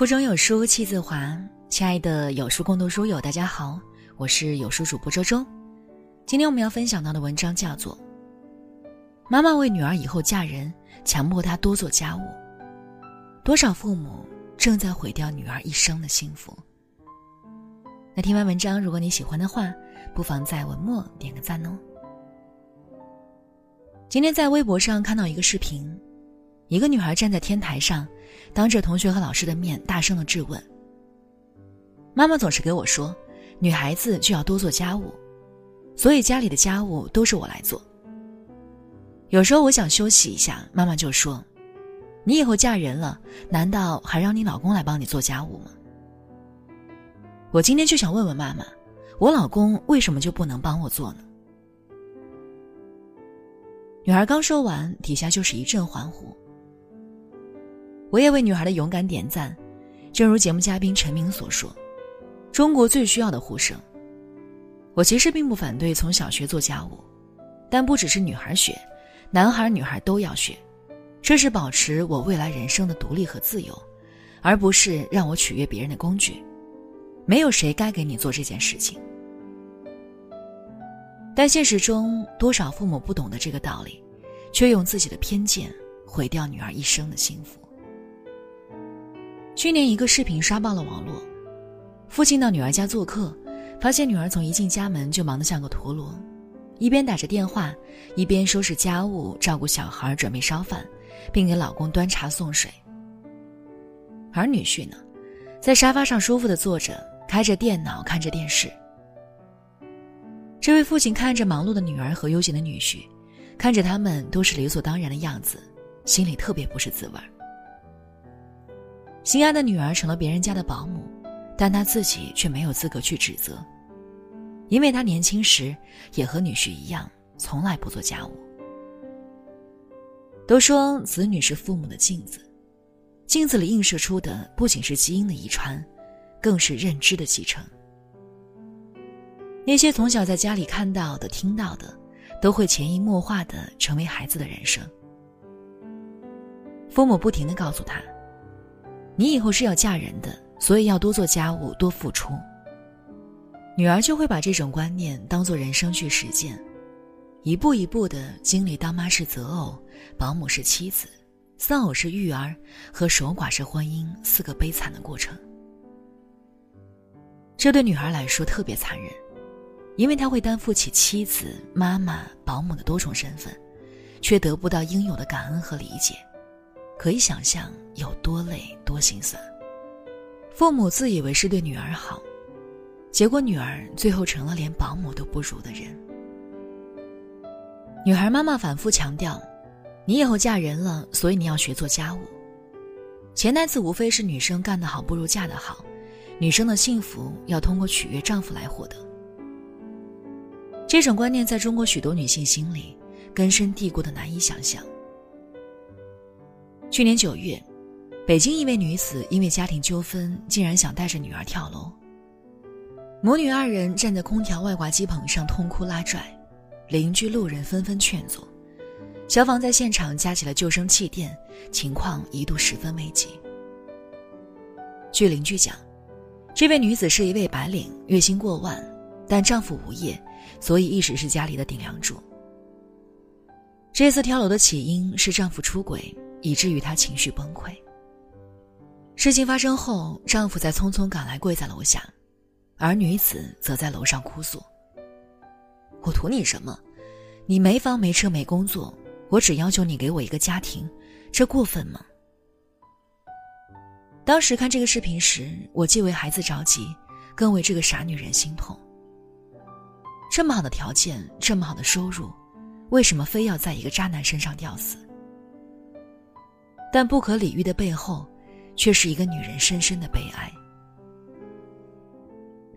腹中有书气自华，亲爱的有书共读书友，大家好，我是有书主播周周。今天我们要分享到的文章叫做《妈妈为女儿以后嫁人，强迫她多做家务》，多少父母正在毁掉女儿一生的幸福。那听完文章，如果你喜欢的话，不妨在文末点个赞哦。今天在微博上看到一个视频，一个女孩站在天台上。当着同学和老师的面，大声的质问。妈妈总是给我说，女孩子就要多做家务，所以家里的家务都是我来做。有时候我想休息一下，妈妈就说：“你以后嫁人了，难道还让你老公来帮你做家务吗？”我今天就想问问妈妈，我老公为什么就不能帮我做呢？女孩刚说完，底下就是一阵欢呼。我也为女孩的勇敢点赞，正如节目嘉宾陈明所说：“中国最需要的呼声。”我其实并不反对从小学做家务，但不只是女孩学，男孩女孩都要学，这是保持我未来人生的独立和自由，而不是让我取悦别人的工具。没有谁该给你做这件事情。但现实中，多少父母不懂得这个道理，却用自己的偏见毁掉女儿一生的幸福。去年一个视频刷爆了网络，父亲到女儿家做客，发现女儿从一进家门就忙得像个陀螺，一边打着电话，一边收拾家务、照顾小孩、准备烧饭，并给老公端茶送水。而女婿呢，在沙发上舒服的坐着，开着电脑看着电视。这位父亲看着忙碌的女儿和悠闲的女婿，看着他们都是理所当然的样子，心里特别不是滋味儿。心爱的女儿成了别人家的保姆，但她自己却没有资格去指责，因为她年轻时也和女婿一样，从来不做家务。都说子女是父母的镜子，镜子里映射出的不仅是基因的遗传，更是认知的继承。那些从小在家里看到的、听到的，都会潜移默化的成为孩子的人生。父母不停的告诉他。你以后是要嫁人的，所以要多做家务，多付出。女儿就会把这种观念当做人生去实践，一步一步的经历当妈是择偶、保姆是妻子、丧偶是育儿和守寡是婚姻四个悲惨的过程。这对女孩来说特别残忍，因为她会担负起妻子、妈妈、保姆的多重身份，却得不到应有的感恩和理解。可以想象有多累多心酸。父母自以为是对女儿好，结果女儿最后成了连保姆都不如的人。女孩妈妈反复强调：“你以后嫁人了，所以你要学做家务。”潜台词无非是女生干得好不如嫁得好，女生的幸福要通过取悦丈夫来获得。这种观念在中国许多女性心里根深蒂固的难以想象。去年九月，北京一位女子因为家庭纠纷，竟然想带着女儿跳楼。母女二人站在空调外挂机棚上痛哭拉拽，邻居路人纷纷劝阻，消防在现场架起了救生气垫，情况一度十分危急。据邻居讲，这位女子是一位白领，月薪过万，但丈夫无业，所以一直是家里的顶梁柱。这次跳楼的起因是丈夫出轨。以至于她情绪崩溃。事情发生后，丈夫在匆匆赶来，跪在楼下，而女子则在楼上哭诉：“我图你什么？你没房没车没工作，我只要求你给我一个家庭，这过分吗？”当时看这个视频时，我既为孩子着急，更为这个傻女人心痛。这么好的条件，这么好的收入，为什么非要在一个渣男身上吊死？但不可理喻的背后，却是一个女人深深的悲哀。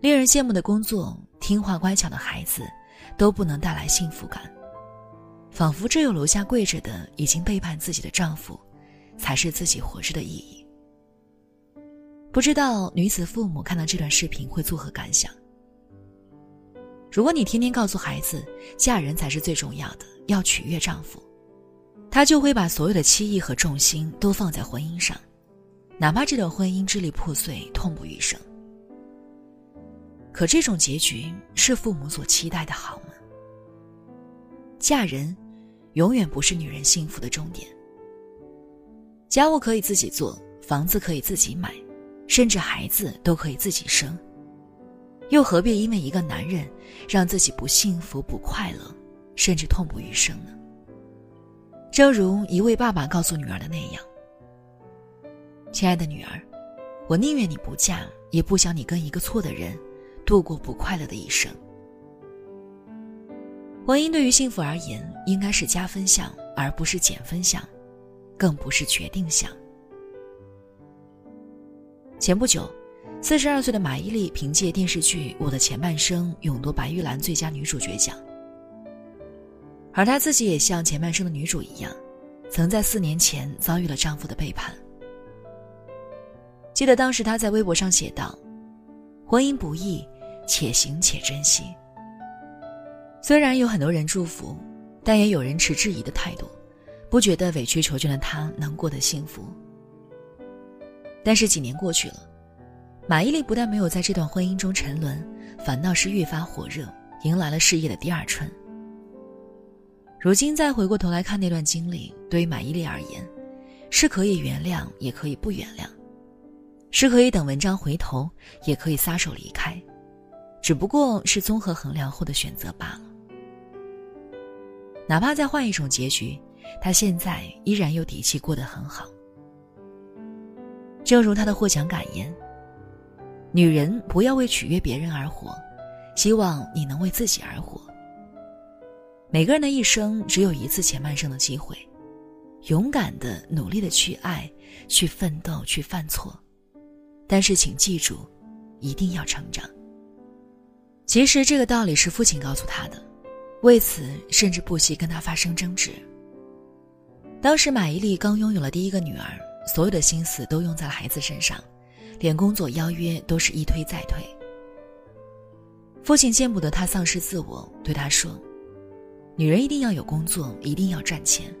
令人羡慕的工作、听话乖巧的孩子，都不能带来幸福感，仿佛只有楼下跪着的已经背叛自己的丈夫，才是自己活着的意义。不知道女子父母看到这段视频会作何感想？如果你天天告诉孩子，嫁人才是最重要的，要取悦丈夫。他就会把所有的期意和重心都放在婚姻上，哪怕这段婚姻支离破碎、痛不欲生。可这种结局是父母所期待的好吗？嫁人，永远不是女人幸福的终点。家务可以自己做，房子可以自己买，甚至孩子都可以自己生。又何必因为一个男人，让自己不幸福、不快乐，甚至痛不欲生呢？正如一位爸爸告诉女儿的那样：“亲爱的女儿，我宁愿你不嫁，也不想你跟一个错的人，度过不快乐的一生。婚姻对于幸福而言，应该是加分项，而不是减分项。”更不是决定项。前不久，四十二岁的马伊琍凭借电视剧《我的前半生》勇夺白玉兰最佳女主角奖。而她自己也像前半生的女主一样，曾在四年前遭遇了丈夫的背叛。记得当时她在微博上写道：“婚姻不易，且行且珍惜。”虽然有很多人祝福，但也有人持质疑的态度。不觉得委曲求全的她能过得幸福。但是几年过去了，马伊琍不但没有在这段婚姻中沉沦，反倒是越发火热，迎来了事业的第二春。如今再回过头来看那段经历，对于马伊琍而言，是可以原谅，也可以不原谅；是可以等文章回头，也可以撒手离开，只不过是综合衡量后的选择罢了。哪怕再换一种结局。他现在依然有底气过得很好。正如他的获奖感言：“女人不要为取悦别人而活，希望你能为自己而活。每个人的一生只有一次前半生的机会，勇敢的、努力的去爱、去奋斗、去犯错，但是请记住，一定要成长。”其实这个道理是父亲告诉他的，为此甚至不惜跟他发生争执。当时马伊琍刚拥有了第一个女儿，所有的心思都用在了孩子身上，连工作邀约都是一推再推。父亲见不得她丧失自我，对她说：“女人一定要有工作，一定要赚钱。”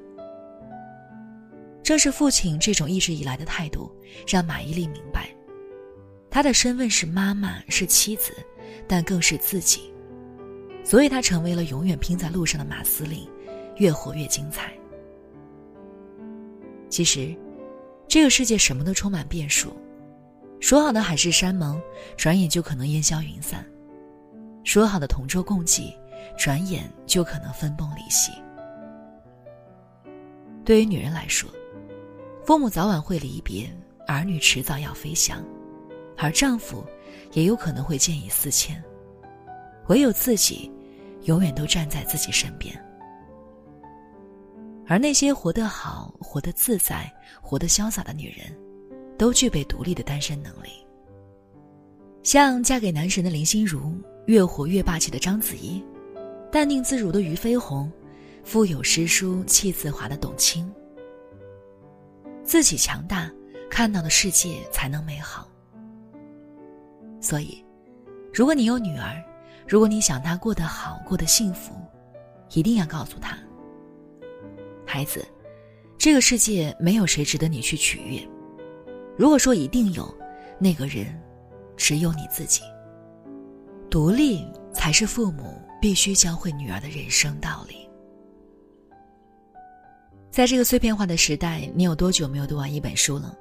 正是父亲这种一直以来的态度，让马伊琍明白，她的身份是妈妈，是妻子，但更是自己，所以她成为了永远拼在路上的马司令，越活越精彩。其实，这个世界什么都充满变数。说好的海誓山盟，转眼就可能烟消云散；说好的同舟共济，转眼就可能分崩离析。对于女人来说，父母早晚会离别，儿女迟早要飞翔，而丈夫也有可能会见异思迁。唯有自己，永远都站在自己身边。而那些活得好、活得自在、活得潇洒的女人，都具备独立的单身能力。像嫁给男神的林心如，越活越霸气的章子怡，淡定自如的俞飞鸿，腹有诗书气自华的董卿。自己强大，看到的世界才能美好。所以，如果你有女儿，如果你想她过得好、过得幸福，一定要告诉她。孩子，这个世界没有谁值得你去取悦。如果说一定有，那个人，只有你自己。独立才是父母必须教会女儿的人生道理。在这个碎片化的时代，你有多久没有读完一本书了？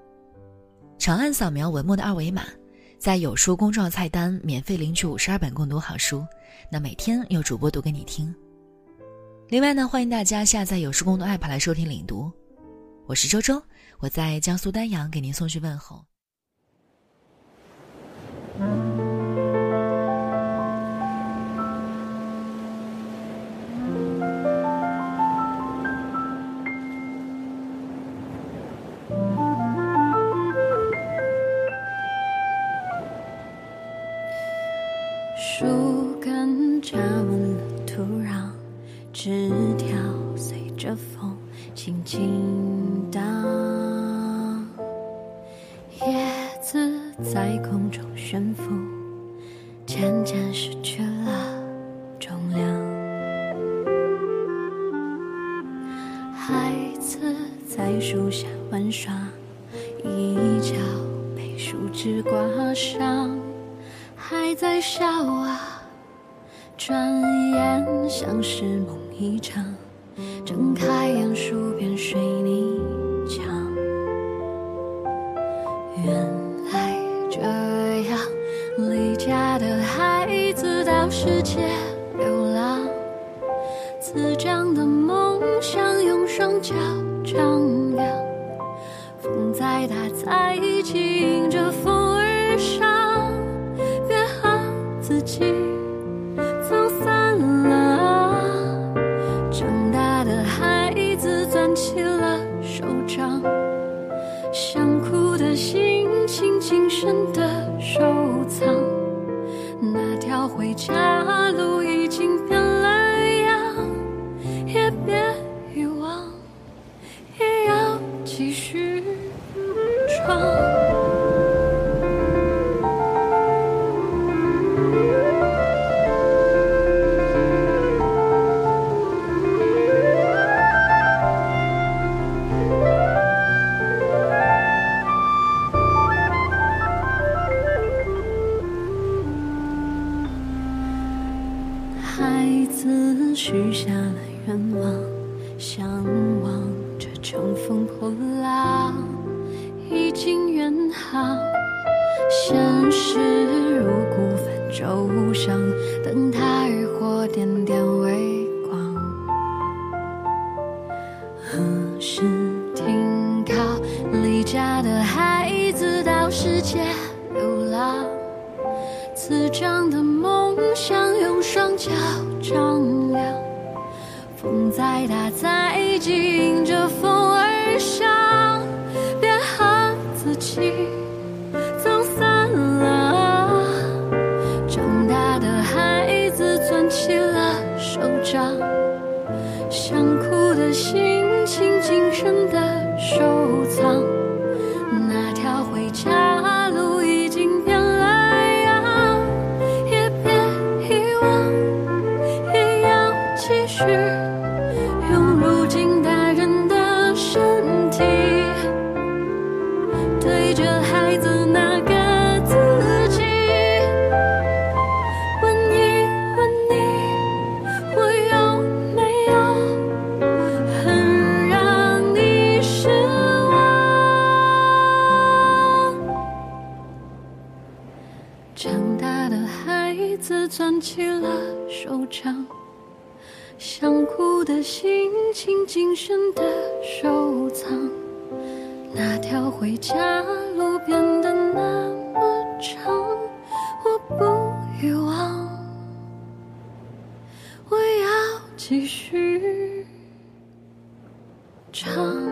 长按扫描文末的二维码，在有书公众号菜单免费领取五十二本共读好书，那每天有主播读给你听。另外呢，欢迎大家下载有书共读 app 来收听领读。我是周周，我在江苏丹阳给您送去问候。中悬浮，渐渐失去了重量。孩子在树下玩耍，一角被树枝刮伤，还在笑啊，转眼像是梦一场，睁开眼数遍水泥墙，原世界流浪，滋长的梦想用双脚丈量。风再大再急，迎着风而上，别和自己走散了。长大的孩子攥起现实如孤帆舟上，灯塔渔火点点微继续用如今大人的身体，对着孩子那个自己，问一问你，我有没有很让你失望？长大的孩子攥起了手掌，想哭的心情谨慎的收藏。那条回家路变得那么长，我不遗忘，我要继续唱。